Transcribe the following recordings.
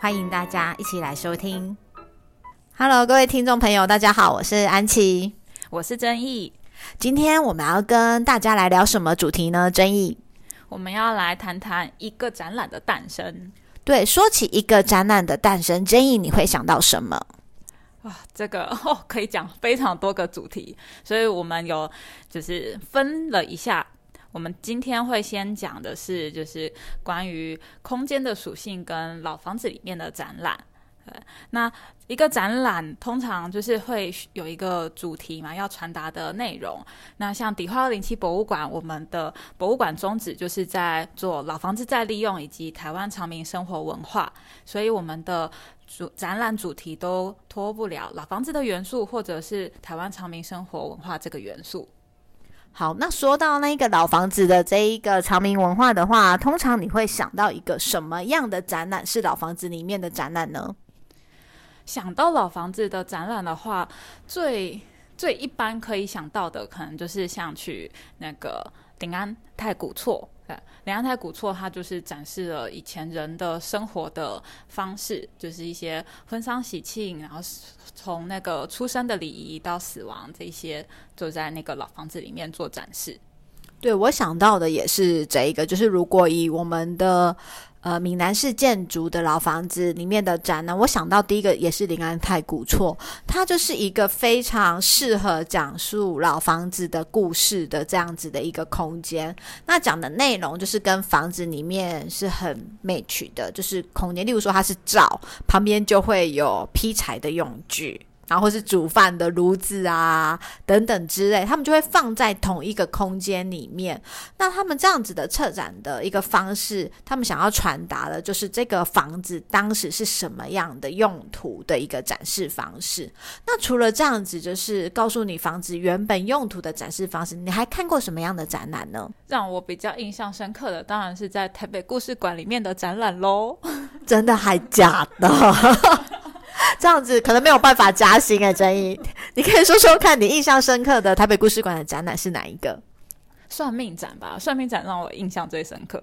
欢迎大家一起来收听。Hello，各位听众朋友，大家好，我是安琪，我是曾毅。今天我们要跟大家来聊什么主题呢？曾毅，我们要来谈谈一个展览的诞生。对，说起一个展览的诞生，曾毅你会想到什么？啊，这个 哦，可以讲非常多个主题，所以我们有就是分了一下。我们今天会先讲的是，就是关于空间的属性跟老房子里面的展览。那一个展览通常就是会有一个主题嘛，要传达的内容。那像迪化二零七博物馆，我们的博物馆宗旨就是在做老房子再利用以及台湾长民生活文化，所以我们的主展览主题都脱不了老房子的元素，或者是台湾长民生活文化这个元素。好，那说到那个老房子的这一个长明文化的话，通常你会想到一个什么样的展览是老房子里面的展览呢？想到老房子的展览的话，最最一般可以想到的，可能就是像去那个鼎安太古厝。梁安太古厝，它就是展示了以前人的生活的方式，就是一些婚丧喜庆，然后从那个出生的礼仪到死亡这些，就在那个老房子里面做展示。对我想到的也是这一个，就是如果以我们的。呃，闽南式建筑的老房子里面的展呢，我想到第一个也是临安太古厝，它就是一个非常适合讲述老房子的故事的这样子的一个空间。那讲的内容就是跟房子里面是很 match 的，就是空间。例如说它是灶，旁边就会有劈柴的用具。然后是煮饭的炉子啊，等等之类，他们就会放在同一个空间里面。那他们这样子的策展的一个方式，他们想要传达的就是这个房子当时是什么样的用途的一个展示方式。那除了这样子，就是告诉你房子原本用途的展示方式，你还看过什么样的展览呢？让我比较印象深刻的，当然是在台北故事馆里面的展览喽。真的还假的？这样子可能没有办法加薪哎，真一，你可以说说看你印象深刻的台北故事馆的展览是哪一个？算命展吧，算命展让我印象最深刻。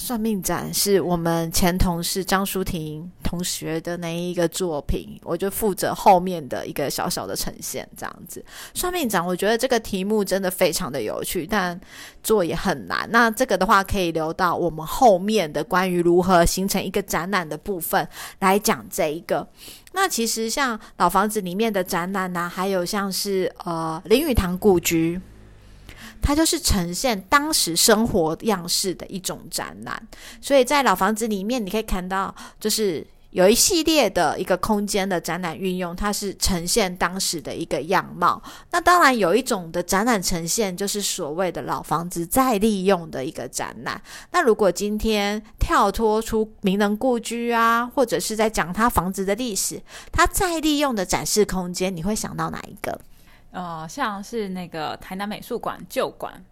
算命展是我们前同事张淑婷同学的那一个作品，我就负责后面的一个小小的呈现，这样子。算命展，我觉得这个题目真的非常的有趣，但做也很难。那这个的话，可以留到我们后面的关于如何形成一个展览的部分来讲这一个。那其实像老房子里面的展览呢，还有像是呃林语堂故居。它就是呈现当时生活样式的一种展览，所以在老房子里面，你可以看到，就是有一系列的一个空间的展览运用，它是呈现当时的一个样貌。那当然有一种的展览呈现，就是所谓的老房子再利用的一个展览。那如果今天跳脱出名人故居啊，或者是在讲他房子的历史，它再利用的展示空间，你会想到哪一个？呃，像是那个台南美术馆旧馆，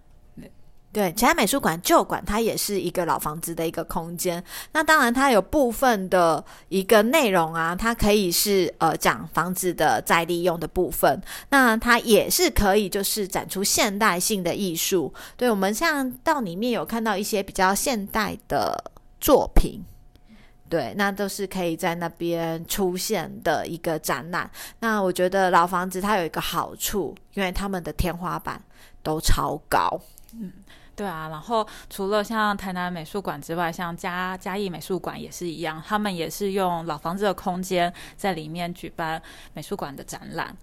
对，台南美术馆旧馆，它也是一个老房子的一个空间。那当然，它有部分的一个内容啊，它可以是呃讲房子的再利用的部分。那它也是可以就是展出现代性的艺术。对我们像到里面有看到一些比较现代的作品。对，那都是可以在那边出现的一个展览。那我觉得老房子它有一个好处，因为他们的天花板都超高。嗯，对啊。然后除了像台南美术馆之外，像嘉嘉义美术馆也是一样，他们也是用老房子的空间在里面举办美术馆的展览。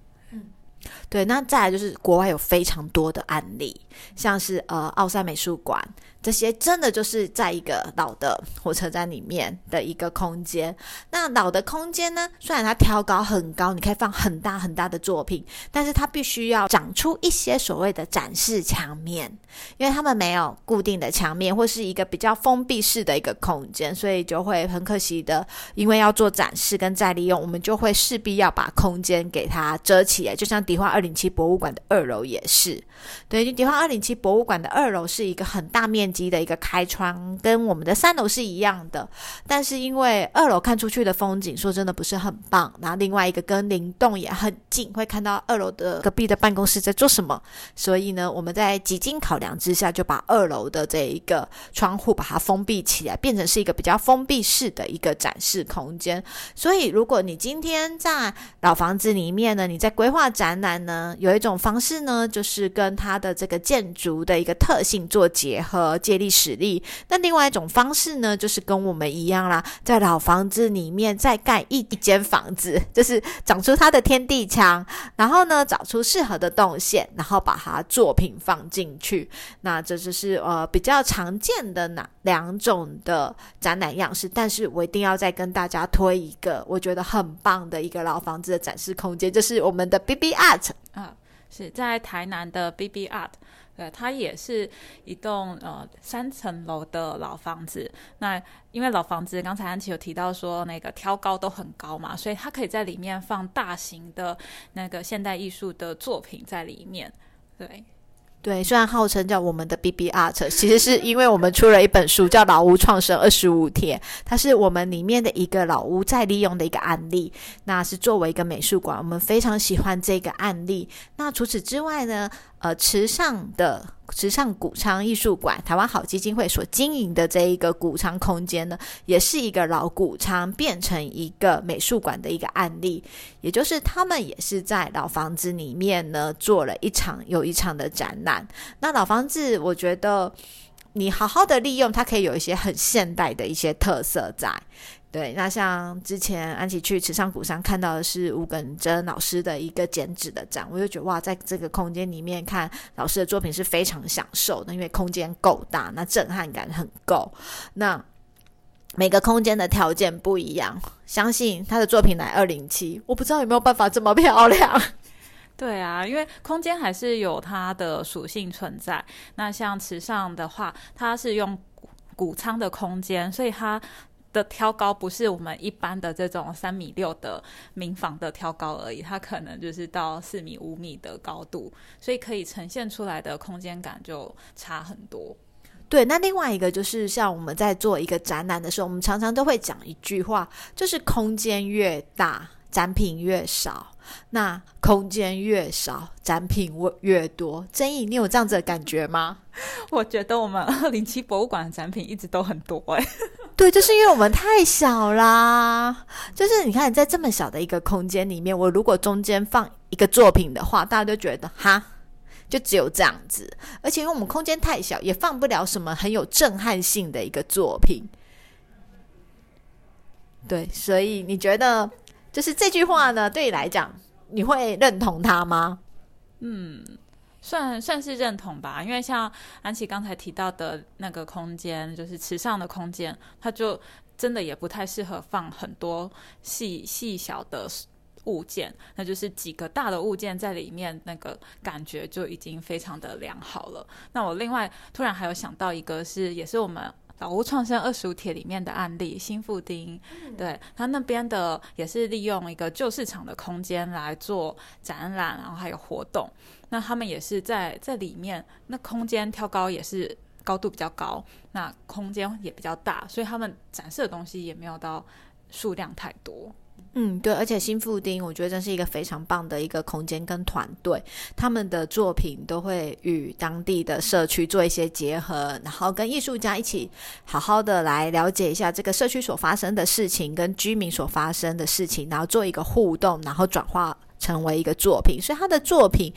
对，那再来就是国外有非常多的案例，像是呃奥赛美术馆。这些真的就是在一个老的火车站里面的一个空间。那老的空间呢，虽然它挑高很高，你可以放很大很大的作品，但是它必须要长出一些所谓的展示墙面，因为他们没有固定的墙面，或是一个比较封闭式的一个空间，所以就会很可惜的，因为要做展示跟再利用，我们就会势必要把空间给它遮起来。就像迪化二零七博物馆的二楼也是，对，迪化二零七博物馆的二楼是一个很大面。积的一个开窗跟我们的三楼是一样的，但是因为二楼看出去的风景说真的不是很棒，然后另外一个跟灵动也很近，会看到二楼的隔壁的办公室在做什么，所以呢，我们在几经考量之下，就把二楼的这一个窗户把它封闭起来，变成是一个比较封闭式的一个展示空间。所以，如果你今天在老房子里面呢，你在规划展览呢，有一种方式呢，就是跟它的这个建筑的一个特性做结合。借力使力。那另外一种方式呢，就是跟我们一样啦，在老房子里面再盖一一间房子，就是长出它的天地墙，然后呢找出适合的动线，然后把它作品放进去。那这就是呃比较常见的那两种的展览样式。但是我一定要再跟大家推一个我觉得很棒的一个老房子的展示空间，就是我们的 B B 啊，是在台南的 B B Art。对，它也是一栋呃三层楼的老房子。那因为老房子，刚才安琪有提到说那个挑高都很高嘛，所以它可以在里面放大型的那个现代艺术的作品在里面。对。对，虽然号称叫我们的 B B Art，其实是因为我们出了一本书叫《老屋创生二十五天》，它是我们里面的一个老屋再利用的一个案例。那是作为一个美术馆，我们非常喜欢这个案例。那除此之外呢？呃，池上的时尚谷仓艺术馆，台湾好基金会所经营的这一个谷仓空间呢，也是一个老谷仓变成一个美术馆的一个案例。也就是他们也是在老房子里面呢，做了一场又一场的展览。那老房子，我觉得你好好的利用，它可以有一些很现代的一些特色在。对，那像之前安琪去池上古山看到的是吴耿真老师的一个剪纸的展，我就觉得哇，在这个空间里面看老师的作品是非常享受的，因为空间够大，那震撼感很够。那每个空间的条件不一样，相信他的作品来二零七，我不知道有没有办法这么漂亮。对啊，因为空间还是有它的属性存在。那像池上的话，它是用谷仓的空间，所以它。的挑高不是我们一般的这种三米六的民房的挑高而已，它可能就是到四米五米的高度，所以可以呈现出来的空间感就差很多。对，那另外一个就是像我们在做一个展览的时候，我们常常都会讲一句话，就是空间越大，展品越少；那空间越少，展品越多。曾毅，你有这样子的感觉吗？我觉得我们二零七博物馆的展品一直都很多哎。对，就是因为我们太小啦。就是你看，在这么小的一个空间里面，我如果中间放一个作品的话，大家都觉得哈，就只有这样子。而且因为我们空间太小，也放不了什么很有震撼性的一个作品。对，所以你觉得，就是这句话呢，对你来讲，你会认同它吗？嗯。算算是认同吧，因为像安琪刚才提到的那个空间，就是池上的空间，它就真的也不太适合放很多细细小的物件，那就是几个大的物件在里面，那个感觉就已经非常的良好了。那我另外突然还有想到一个，是也是我们。老屋创生二十五帖里面的案例，新富丁，对他那边的也是利用一个旧市场的空间来做展览，然后还有活动。那他们也是在在里面，那空间挑高也是高度比较高，那空间也比较大，所以他们展示的东西也没有到数量太多。嗯，对，而且新富丁，我觉得真是一个非常棒的一个空间跟团队，他们的作品都会与当地的社区做一些结合，然后跟艺术家一起好好的来了解一下这个社区所发生的事情，跟居民所发生的事情，然后做一个互动，然后转化成为一个作品，所以他的作品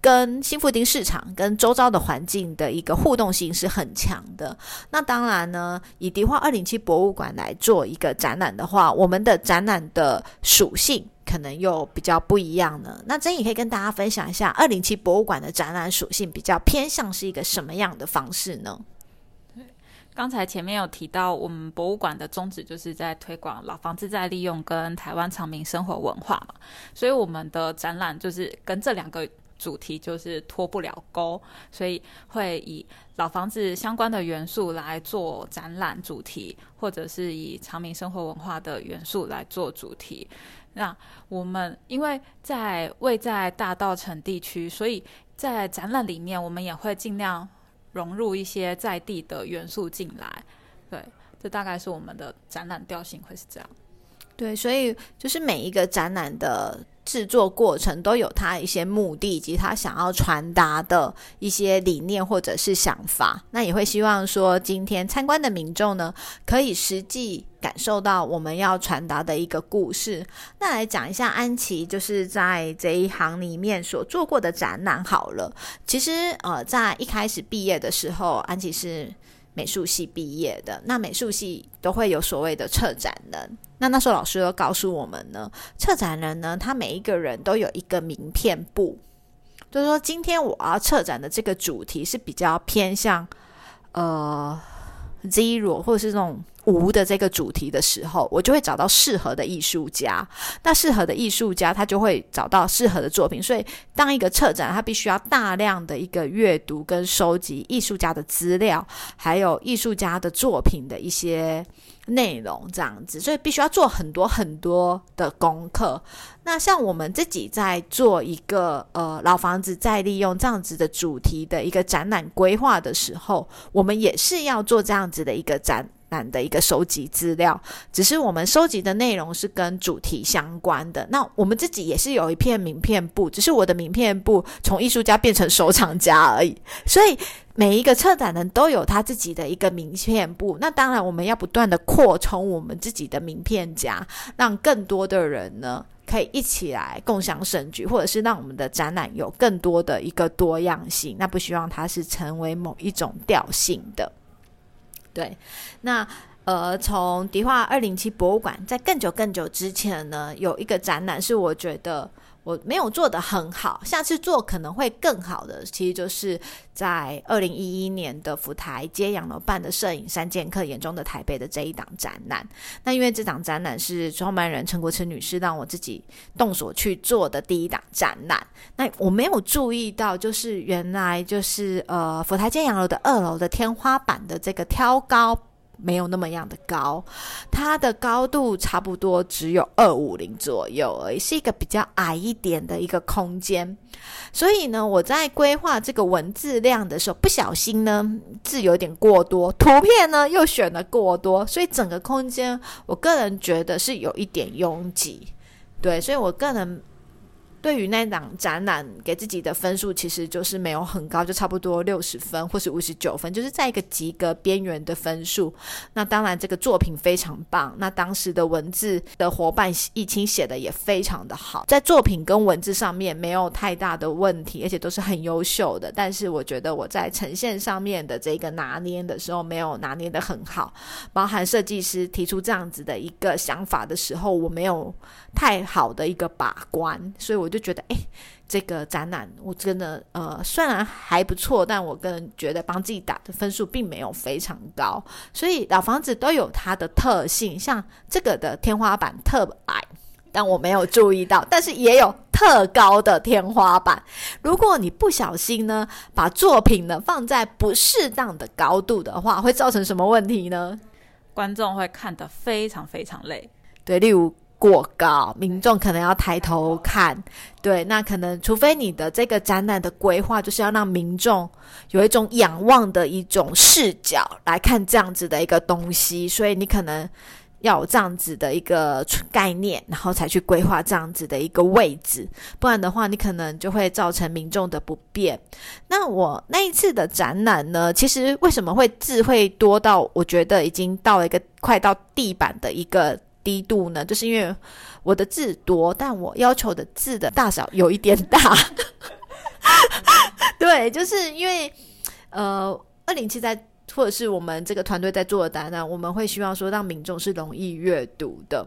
跟新富丁市场跟周遭的环境的一个互动性是很强的。那当然呢，以迪化二零七博物馆来做一个展览的话，我们的展览的属性可能又比较不一样呢。那真也可以跟大家分享一下，二零七博物馆的展览属性比较偏向是一个什么样的方式呢？刚才前面有提到，我们博物馆的宗旨就是在推广老房子再利用跟台湾长民生活文化嘛，所以我们的展览就是跟这两个主题就是脱不了钩，所以会以老房子相关的元素来做展览主题，或者是以长明生活文化的元素来做主题。那我们因为在位在大道城地区，所以在展览里面，我们也会尽量。融入一些在地的元素进来，对，这大概是我们的展览调性会是这样。对，所以就是每一个展览的制作过程都有它一些目的，以及他想要传达的一些理念或者是想法。那也会希望说，今天参观的民众呢，可以实际感受到我们要传达的一个故事。那来讲一下安琪，就是在这一行里面所做过的展览好了。其实呃，在一开始毕业的时候，安琪是。美术系毕业的，那美术系都会有所谓的策展人。那那时候老师又告诉我们呢，策展人呢，他每一个人都有一个名片簿，就是说今天我要策展的这个主题是比较偏向呃 zero 或者是这种。无的这个主题的时候，我就会找到适合的艺术家。那适合的艺术家，他就会找到适合的作品。所以，当一个策展，他必须要大量的一个阅读跟收集艺术家的资料，还有艺术家的作品的一些内容，这样子。所以，必须要做很多很多的功课。那像我们自己在做一个呃老房子再利用这样子的主题的一个展览规划的时候，我们也是要做这样子的一个展。难的一个收集资料，只是我们收集的内容是跟主题相关的。那我们自己也是有一片名片簿，只是我的名片簿从艺术家变成收藏家而已。所以每一个策展人都有他自己的一个名片簿。那当然，我们要不断的扩充我们自己的名片夹，让更多的人呢可以一起来共享盛举，或者是让我们的展览有更多的一个多样性。那不希望它是成为某一种调性的。对，那呃，从迪化二零七博物馆在更久更久之前呢，有一个展览是我觉得我没有做的很好，下次做可能会更好的。其实就是在二零一一年的福台接养楼办的摄影三剑客眼中的台北的这一档展览。那因为这档展览是创办人陈国成女士让我自己动手去做的第一档展览，那我没有注意到，就是原来就是呃福台接养楼的二楼的天花板的这个挑高。没有那么样的高，它的高度差不多只有二五零左右而已，是一个比较矮一点的一个空间。所以呢，我在规划这个文字量的时候，不小心呢字有点过多，图片呢又选的过多，所以整个空间我个人觉得是有一点拥挤。对，所以我个人。对于那档展览给自己的分数，其实就是没有很高，就差不多六十分或是五十九分，就是在一个及格边缘的分数。那当然，这个作品非常棒。那当时的文字的伙伴易清写的也非常的好，在作品跟文字上面没有太大的问题，而且都是很优秀的。但是我觉得我在呈现上面的这个拿捏的时候，没有拿捏的很好，包含设计师提出这样子的一个想法的时候，我没有太好的一个把关，所以。我就觉得，哎，这个展览我真的，呃，虽然还不错，但我个人觉得帮自己打的分数并没有非常高。所以老房子都有它的特性，像这个的天花板特矮，但我没有注意到，但是也有特高的天花板。如果你不小心呢，把作品呢放在不适当的高度的话，会造成什么问题呢？观众会看得非常非常累。对，例如。过高，民众可能要抬头看，对，那可能除非你的这个展览的规划就是要让民众有一种仰望的一种视角来看这样子的一个东西，所以你可能要有这样子的一个概念，然后才去规划这样子的一个位置，不然的话，你可能就会造成民众的不便。那我那一次的展览呢，其实为什么会智慧多到我觉得已经到了一个快到地板的一个。低度呢，就是因为我的字多，但我要求的字的大小有一点大，对，就是因为呃，二零七在。或者是我们这个团队在做的答案，我们会希望说让民众是容易阅读的。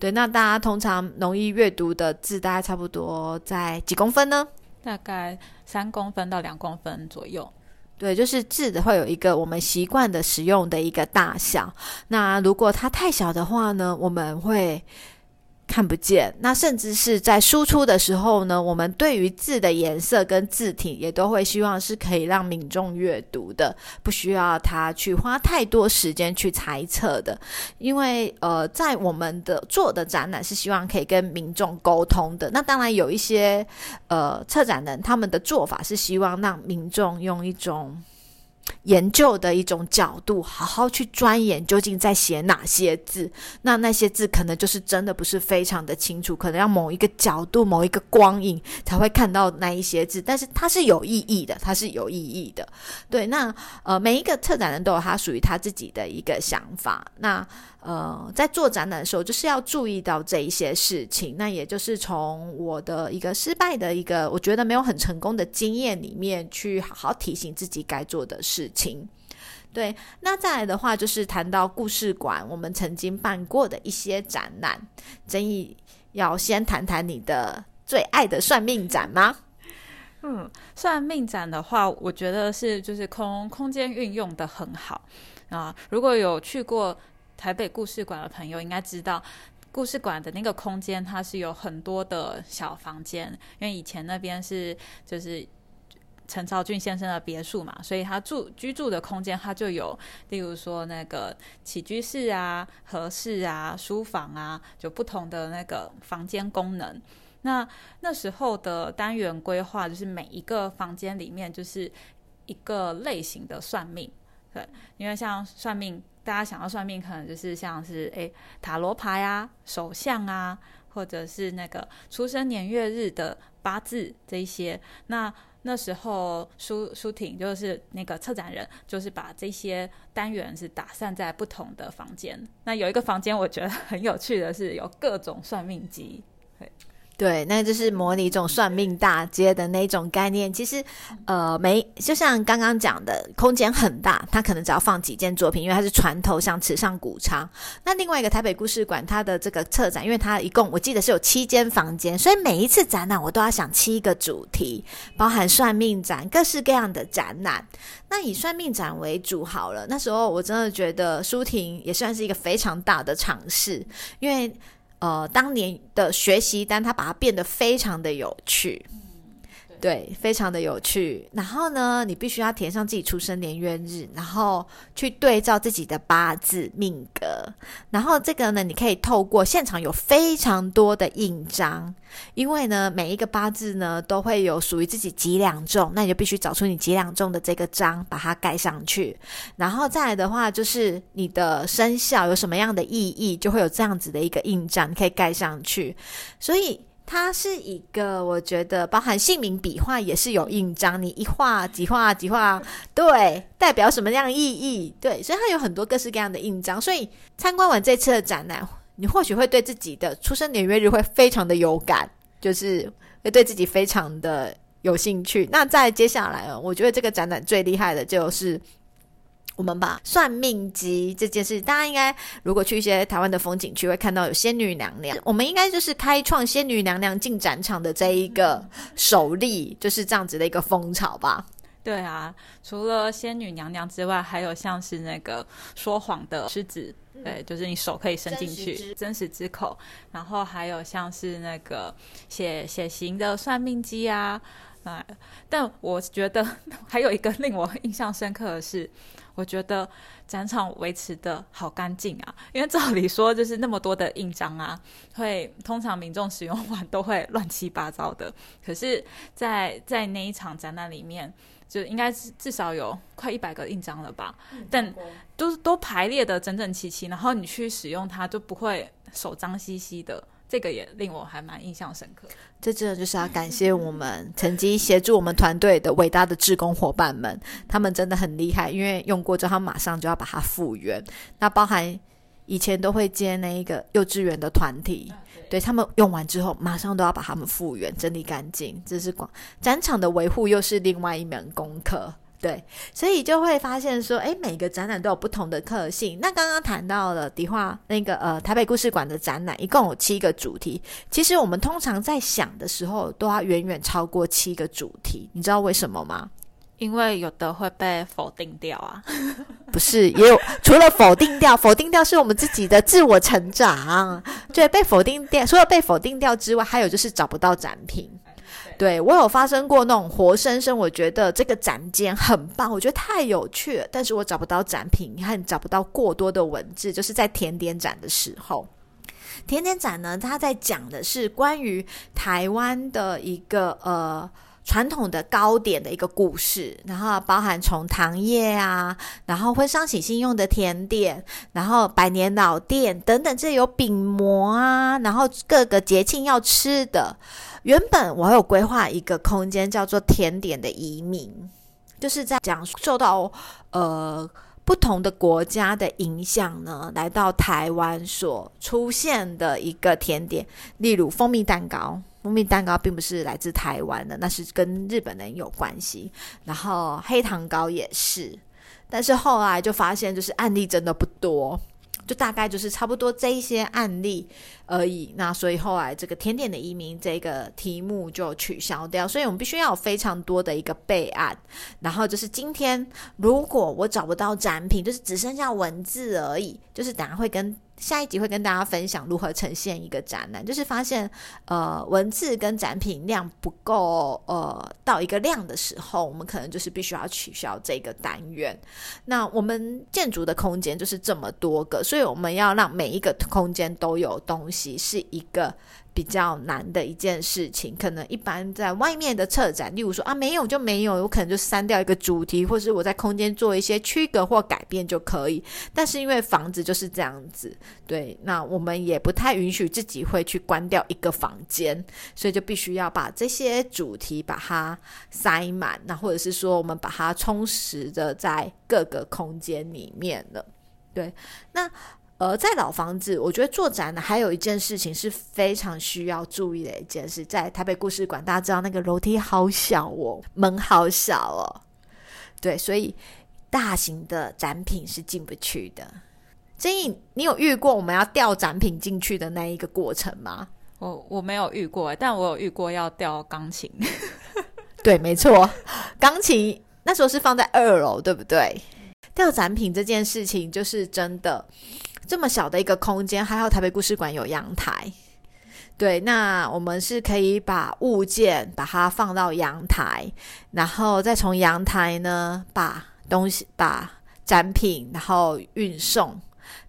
对，那大家通常容易阅读的字，大概差不多在几公分呢？大概三公分到两公分左右。对，就是字的会有一个我们习惯的使用的一个大小。那如果它太小的话呢，我们会。看不见，那甚至是在输出的时候呢，我们对于字的颜色跟字体也都会希望是可以让民众阅读的，不需要他去花太多时间去猜测的。因为呃，在我们的做的展览是希望可以跟民众沟通的。那当然有一些呃策展人他们的做法是希望让民众用一种。研究的一种角度，好好去钻研究竟在写哪些字。那那些字可能就是真的不是非常的清楚，可能要某一个角度、某一个光影才会看到那一些字。但是它是有意义的，它是有意义的。对，那呃，每一个策展人都有他属于他自己的一个想法。那呃，在做展览的时候，就是要注意到这一些事情。那也就是从我的一个失败的一个，我觉得没有很成功的经验里面，去好好提醒自己该做的事情。对，那再来的话，就是谈到故事馆，我们曾经办过的一些展览。争议要先谈谈你的最爱的算命展吗？嗯，算命展的话，我觉得是就是空空间运用的很好啊。如果有去过。台北故事馆的朋友应该知道，故事馆的那个空间它是有很多的小房间，因为以前那边是就是陈朝俊先生的别墅嘛，所以他住居住的空间他就有，例如说那个起居室啊、和室啊、书房啊，就不同的那个房间功能。那那时候的单元规划就是每一个房间里面就是一个类型的算命，对，因为像算命。大家想要算命，可能就是像是诶塔罗牌啊、手相啊，或者是那个出生年月日的八字这一些。那那时候舒舒婷就是那个策展人，就是把这些单元是打散在不同的房间。那有一个房间我觉得很有趣的是，有各种算命机。对那就是模拟一种算命大街的那种概念。其实，呃，没就像刚刚讲的，空间很大，它可能只要放几件作品，因为它是船头像池上古仓。那另外一个台北故事馆，它的这个策展，因为它一共我记得是有七间房间，所以每一次展览我都要想七个主题，包含算命展，各式各样的展览。那以算命展为主好了。那时候我真的觉得舒婷也算是一个非常大的尝试，因为。呃，当年的学习单，他把它变得非常的有趣。对，非常的有趣。然后呢，你必须要填上自己出生年月日，然后去对照自己的八字命格。然后这个呢，你可以透过现场有非常多的印章，因为呢，每一个八字呢都会有属于自己几两重，那你就必须找出你几两重的这个章，把它盖上去。然后再来的话，就是你的生肖有什么样的意义，就会有这样子的一个印章，可以盖上去。所以。它是一个，我觉得包含姓名笔画也是有印章，你一画几画几画，对，代表什么样意义？对，所以它有很多各式各样的印章。所以参观完这次的展览，你或许会对自己的出生年月日会非常的有感，就是会对自己非常的有兴趣。那在接下来，我觉得这个展览最厉害的就是。我们把算命机这件事，大家应该如果去一些台湾的风景区，会看到有仙女娘娘。我们应该就是开创仙女娘娘进展场的这一个首例，就是这样子的一个风潮吧。对啊，除了仙女娘娘之外，还有像是那个说谎的狮子，对，就是你手可以伸进去，真实之口。然后还有像是那个写写型的算命机啊，啊，但我觉得 还有一个令我印象深刻的是。我觉得展场维持的好干净啊，因为照理说就是那么多的印章啊，会通常民众使用完都会乱七八糟的。可是，在在那一场展览里面，就应该是至少有快一百个印章了吧，但都都排列的整整齐齐，然后你去使用它就不会手脏兮兮的。这个也令我还蛮印象深刻。这真的就是要感谢我们 曾经协助我们团队的伟大的志工伙伴们，他们真的很厉害，因为用过之后，他马上就要把它复原。那包含以前都会接那一个幼稚园的团体，对他们用完之后，马上都要把他们复原、整理干净。这是广展场的维护，又是另外一门功课。对，所以就会发现说，哎，每个展览都有不同的特性。那刚刚谈到了迪化那个呃台北故事馆的展览，一共有七个主题。其实我们通常在想的时候，都要远远超过七个主题。你知道为什么吗？因为有的会被否定掉啊，不是也有除了否定掉，否定掉是我们自己的自我成长，对，被否定掉，除了被否定掉之外，还有就是找不到展品。对我有发生过那种活生生，我觉得这个展间很棒，我觉得太有趣了，但是我找不到展品，你看找不到过多的文字，就是在甜点展的时候，甜点展呢，它在讲的是关于台湾的一个呃。传统的糕点的一个故事，然后包含从糖业啊，然后婚丧喜庆用的甜点，然后百年老店等等，这有饼模啊，然后各个节庆要吃的。原本我有规划一个空间叫做甜点的移民，就是在讲受到呃不同的国家的影响呢，来到台湾所出现的一个甜点，例如蜂蜜蛋糕。蜂蜜蛋糕并不是来自台湾的，那是跟日本人有关系。然后黑糖糕也是，但是后来就发现，就是案例真的不多。就大概就是差不多这一些案例而已，那所以后来这个甜点的移民这个题目就取消掉，所以我们必须要有非常多的一个备案。然后就是今天如果我找不到展品，就是只剩下文字而已，就是等下会跟下一集会跟大家分享如何呈现一个展览，就是发现呃文字跟展品量不够呃到一个量的时候，我们可能就是必须要取消这个单元。那我们建筑的空间就是这么多个。所以我们要让每一个空间都有东西，是一个比较难的一件事情。可能一般在外面的策展，例如说啊没有就没有，有可能就删掉一个主题，或是我在空间做一些区隔或改变就可以。但是因为房子就是这样子，对，那我们也不太允许自己会去关掉一个房间，所以就必须要把这些主题把它塞满，那或者是说我们把它充实的在各个空间里面了。对，那呃，在老房子，我觉得做展呢，还有一件事情是非常需要注意的一件事，在台北故事馆，大家知道那个楼梯好小哦，门好小哦，对，所以大型的展品是进不去的。建议你有遇过我们要吊展品进去的那一个过程吗？我我没有遇过，但我有遇过要吊钢琴。对，没错，钢琴那时候是放在二楼，对不对？吊展品这件事情就是真的，这么小的一个空间，还好台北故事馆有阳台。对，那我们是可以把物件把它放到阳台，然后再从阳台呢把东西把展品然后运送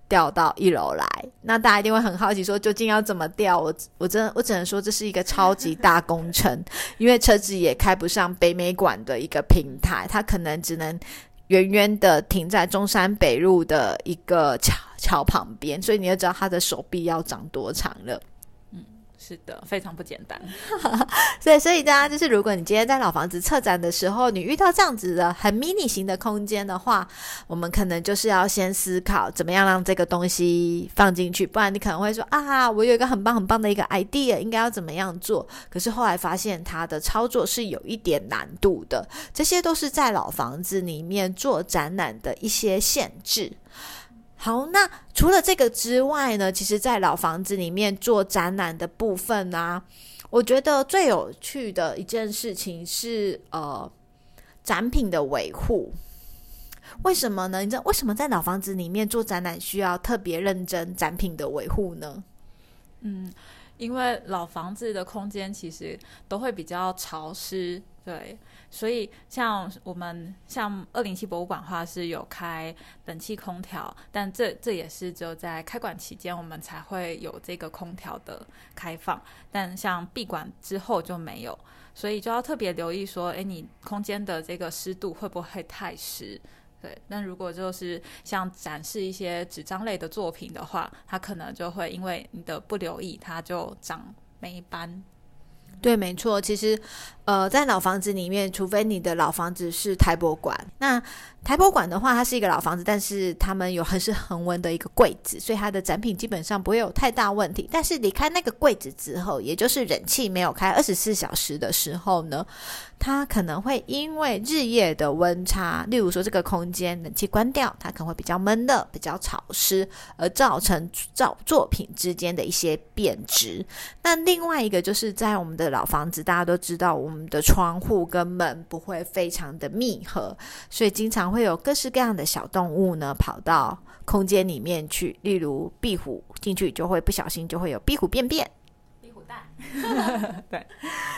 调到一楼来。那大家一定会很好奇，说究竟要怎么调？我我真的我只能说这是一个超级大工程，因为车子也开不上北美馆的一个平台，它可能只能。远远的停在中山北路的一个桥桥旁边，所以你要知道他的手臂要长多长了。是的，非常不简单。所以，所以大家就是，如果你今天在老房子策展的时候，你遇到这样子的很 mini 型的空间的话，我们可能就是要先思考怎么样让这个东西放进去，不然你可能会说啊，我有一个很棒很棒的一个 idea，应该要怎么样做？可是后来发现它的操作是有一点难度的，这些都是在老房子里面做展览的一些限制。好，那除了这个之外呢？其实，在老房子里面做展览的部分呢，我觉得最有趣的一件事情是呃，展品的维护。为什么呢？你知道为什么在老房子里面做展览需要特别认真展品的维护呢？嗯，因为老房子的空间其实都会比较潮湿，对。所以，像我们像二零七博物馆的话是有开冷气空调，但这这也是只有在开馆期间我们才会有这个空调的开放，但像闭馆之后就没有，所以就要特别留意说，哎，你空间的这个湿度会不会太湿？对，那如果就是像展示一些纸张类的作品的话，它可能就会因为你的不留意，它就长霉斑。对，没错。其实，呃，在老房子里面，除非你的老房子是台博馆，那台博馆的话，它是一个老房子，但是他们有很是恒温的一个柜子，所以它的展品基本上不会有太大问题。但是离开那个柜子之后，也就是冷气没有开二十四小时的时候呢，它可能会因为日夜的温差，例如说这个空间冷气关掉，它可能会比较闷热、比较潮湿，而造成造作品之间的一些变质。那另外一个就是在我们的老房子，大家都知道，我们的窗户跟门不会非常的密合，所以经常。会有各式各样的小动物呢，跑到空间里面去。例如壁虎进去就会不小心就会有壁虎便便、壁虎蛋。对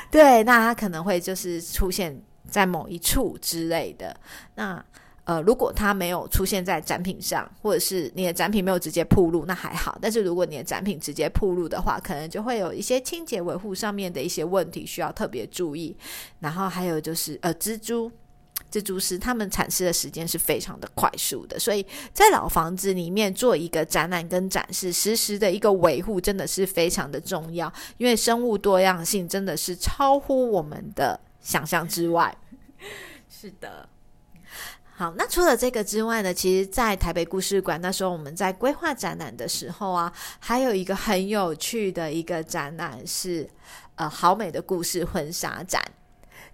对，那它可能会就是出现在某一处之类的。那呃，如果它没有出现在展品上，或者是你的展品没有直接铺路，那还好。但是如果你的展品直接铺路的话，可能就会有一些清洁维护上面的一些问题需要特别注意。然后还有就是呃，蜘蛛。蜘蛛丝，它们产生的时间是非常的快速的，所以在老房子里面做一个展览跟展示，实时的一个维护真的是非常的重要，因为生物多样性真的是超乎我们的想象之外。是的，好，那除了这个之外呢，其实，在台北故事馆那时候我们在规划展览的时候啊，还有一个很有趣的一个展览是呃好美的故事婚纱展。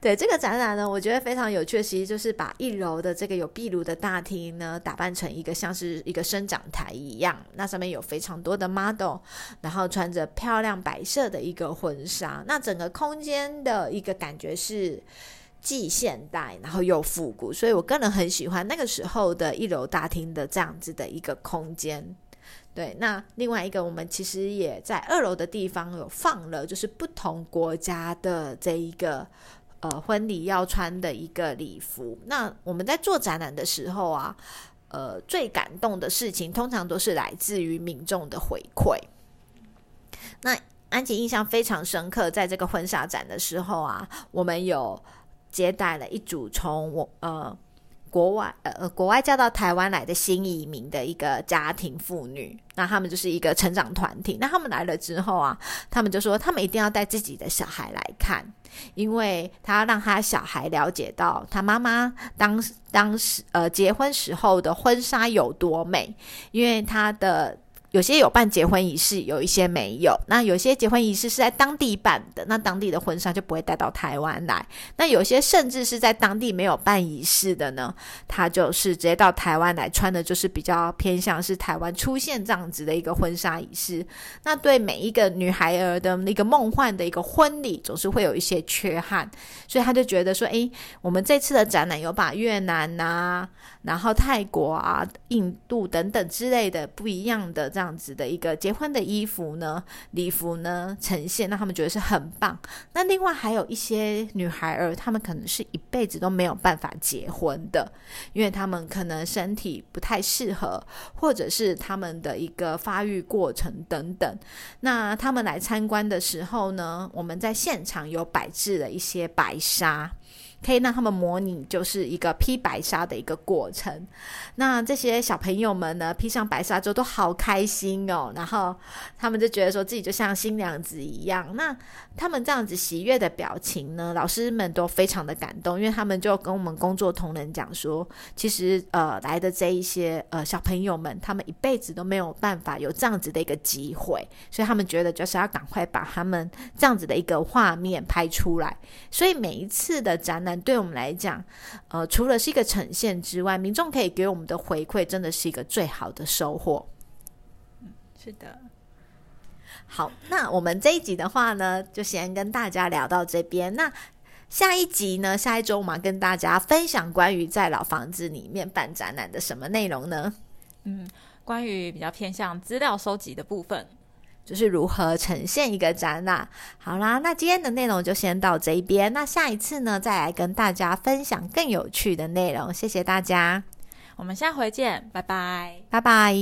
对这个展览呢，我觉得非常有趣，其实就是把一楼的这个有壁炉的大厅呢，打扮成一个像是一个生长台一样。那上面有非常多的 model，然后穿着漂亮白色的一个婚纱。那整个空间的一个感觉是既现代，然后又复古，所以我个人很喜欢那个时候的一楼大厅的这样子的一个空间。对，那另外一个，我们其实也在二楼的地方有放了，就是不同国家的这一个。呃，婚礼要穿的一个礼服。那我们在做展览的时候啊，呃，最感动的事情通常都是来自于民众的回馈。那安吉印象非常深刻，在这个婚纱展的时候啊，我们有接待了一组从我呃。国外呃，国外嫁到台湾来的新移民的一个家庭妇女，那他们就是一个成长团体。那他们来了之后啊，他们就说他们一定要带自己的小孩来看，因为他要让他小孩了解到他妈妈当当时呃结婚时候的婚纱有多美，因为他的。有些有办结婚仪式，有一些没有。那有些结婚仪式是在当地办的，那当地的婚纱就不会带到台湾来。那有些甚至是在当地没有办仪式的呢，他就是直接到台湾来穿的，就是比较偏向是台湾出现这样子的一个婚纱仪式。那对每一个女孩儿的那个梦幻的一个婚礼，总是会有一些缺憾，所以他就觉得说，诶，我们这次的展览有把越南呐，然后泰国啊、印度等等之类的不一样的这样。样子的一个结婚的衣服呢，礼服呢呈现，那他们觉得是很棒。那另外还有一些女孩儿，她们可能是一辈子都没有办法结婚的，因为她们可能身体不太适合，或者是她们的一个发育过程等等。那他们来参观的时候呢，我们在现场有摆置了一些白纱。可以让他们模拟就是一个披白纱的一个过程。那这些小朋友们呢，披上白纱之后都好开心哦，然后他们就觉得说自己就像新娘子一样。那他们这样子喜悦的表情呢，老师们都非常的感动，因为他们就跟我们工作同仁讲说，其实呃来的这一些呃小朋友们，他们一辈子都没有办法有这样子的一个机会，所以他们觉得就是要赶快把他们这样子的一个画面拍出来。所以每一次的展览。对我们来讲，呃，除了是一个呈现之外，民众可以给我们的回馈，真的是一个最好的收获。嗯，是的。好，那我们这一集的话呢，就先跟大家聊到这边。那下一集呢，下一周我们跟大家分享关于在老房子里面办展览的什么内容呢？嗯，关于比较偏向资料收集的部分。就是如何呈现一个展览。好啦，那今天的内容就先到这一边。那下一次呢，再来跟大家分享更有趣的内容。谢谢大家，我们下回见，拜拜，拜拜。